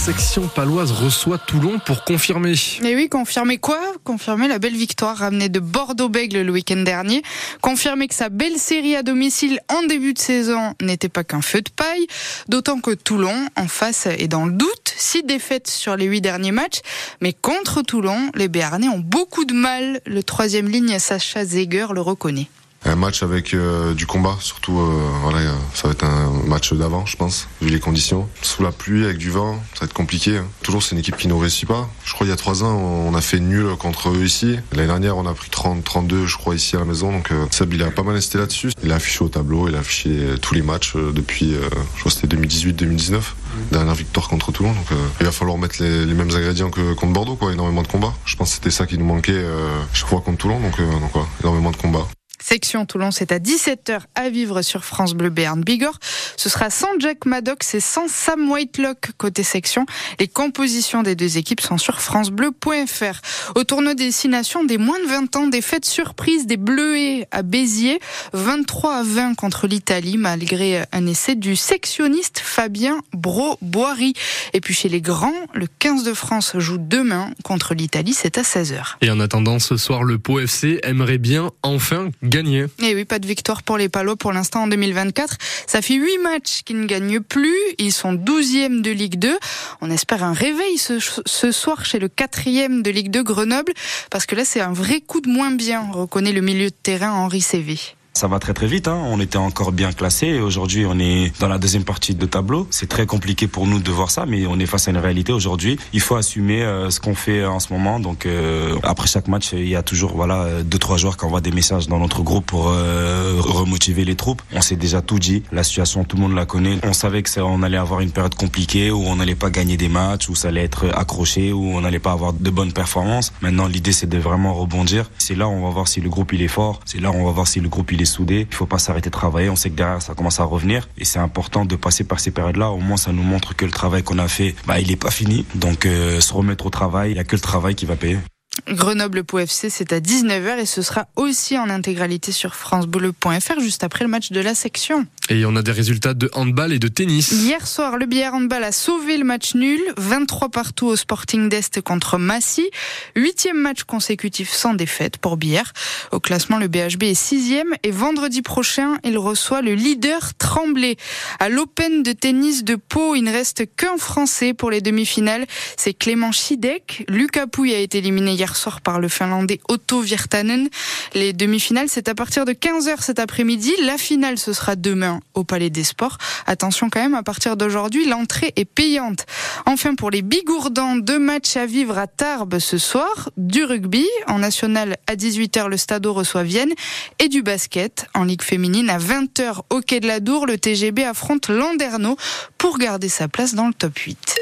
section paloise reçoit Toulon pour confirmer. Et oui, confirmer quoi? Confirmer la belle victoire ramenée de Bordeaux-Bègle le week-end dernier. Confirmer que sa belle série à domicile en début de saison n'était pas qu'un feu de paille. D'autant que Toulon, en face, est dans le doute. Six défaites sur les huit derniers matchs. Mais contre Toulon, les Béarnais ont beaucoup de mal. Le troisième ligne, Sacha Zeger, le reconnaît. Un match avec euh, du combat, surtout, euh, voilà, ça va être un match d'avant, je pense, vu les conditions. Sous la pluie, avec du vent, ça va être compliqué. Hein. Toujours, c'est une équipe qui ne réussit pas. Je crois il y a trois ans, on a fait nul contre eux ici. L'année dernière, on a pris 30, 32, je crois, ici à la maison. Donc, euh, Seb, il a pas mal insisté là-dessus. Il a affiché au tableau, il a affiché tous les matchs depuis, je crois, c'était 2018-2019. Mmh. Dernière victoire contre Toulon. Donc, il va falloir mettre les, les, mêmes ingrédients que contre Bordeaux, quoi. Énormément de combat. Je pense que c'était ça qui nous manquait chaque fois contre Toulon. Donc, donc énormément de combat. Section Toulon, c'est à 17h à vivre sur France Bleu Béarn Bigorre. Ce sera sans Jack Maddox et sans Sam Whitelock côté section. Les compositions des deux équipes sont sur francebleu.fr. Au tournoi des destination des moins de 20 ans, des fêtes surprises des Bleuets à Béziers, 23 à 20 contre l'Italie malgré un essai du sectionniste Fabien Bro-Boiry. Et puis chez les grands, le 15 de France joue demain contre l'Italie, c'est à 16h. Et en attendant ce soir, le Pau aimerait bien enfin gagner et eh oui, pas de victoire pour les Palos pour l'instant en 2024. Ça fait huit matchs qu'ils ne gagnent plus. Ils sont 12e de Ligue 2. On espère un réveil ce, soir chez le quatrième de Ligue 2 Grenoble, parce que là c'est un vrai coup de moins bien, reconnaît le milieu de terrain Henri Cévé. Ça va très très vite. Hein. On était encore bien classé. Aujourd'hui, on est dans la deuxième partie de tableau. C'est très compliqué pour nous de voir ça, mais on est face à une réalité aujourd'hui. Il faut assumer euh, ce qu'on fait en ce moment. Donc euh, après chaque match, il y a toujours voilà deux trois joueurs qui envoient des messages dans notre groupe pour euh, remotiver les troupes. On s'est déjà tout dit. La situation, tout le monde la connaît. On savait que ça, on allait avoir une période compliquée où on n'allait pas gagner des matchs, où ça allait être accroché, où on n'allait pas avoir de bonnes performances. Maintenant, l'idée c'est de vraiment rebondir. C'est là où on va voir si le groupe il est fort. C'est là où on va voir si le groupe il est soudé. Il faut pas s'arrêter de travailler. On sait que derrière, ça commence à revenir. Et c'est important de passer par ces périodes-là. Au moins, ça nous montre que le travail qu'on a fait, bah, il n'est pas fini. Donc, euh, se remettre au travail, il n'y a que le travail qui va payer. Grenoble Pau FC, c'est à 19h et ce sera aussi en intégralité sur francebleu.fr juste après le match de la section. Et on a des résultats de handball et de tennis. Hier soir, le Billard Handball a sauvé le match nul, 23 partout au Sporting d'Est contre Massy. Huitième match consécutif sans défaite pour Billard. Au classement, le BHB est sixième et vendredi prochain, il reçoit le leader Tremblay. À l'Open de tennis de Pau, il ne reste qu'un Français pour les demi-finales. C'est Clément Chidek. Lucas Pouille a été éliminé hier soir par le Finlandais Otto Virtanen. Les demi-finales, c'est à partir de 15h cet après-midi. La finale, ce sera demain au Palais des Sports. Attention quand même, à partir d'aujourd'hui, l'entrée est payante. Enfin, pour les Bigourdans, deux matchs à vivre à Tarbes ce soir. Du rugby, en national à 18h, le Stade reçoit Vienne. Et du basket, en Ligue féminine, à 20h au Quai de la Dour, le TGB affronte Landerneau pour garder sa place dans le top 8.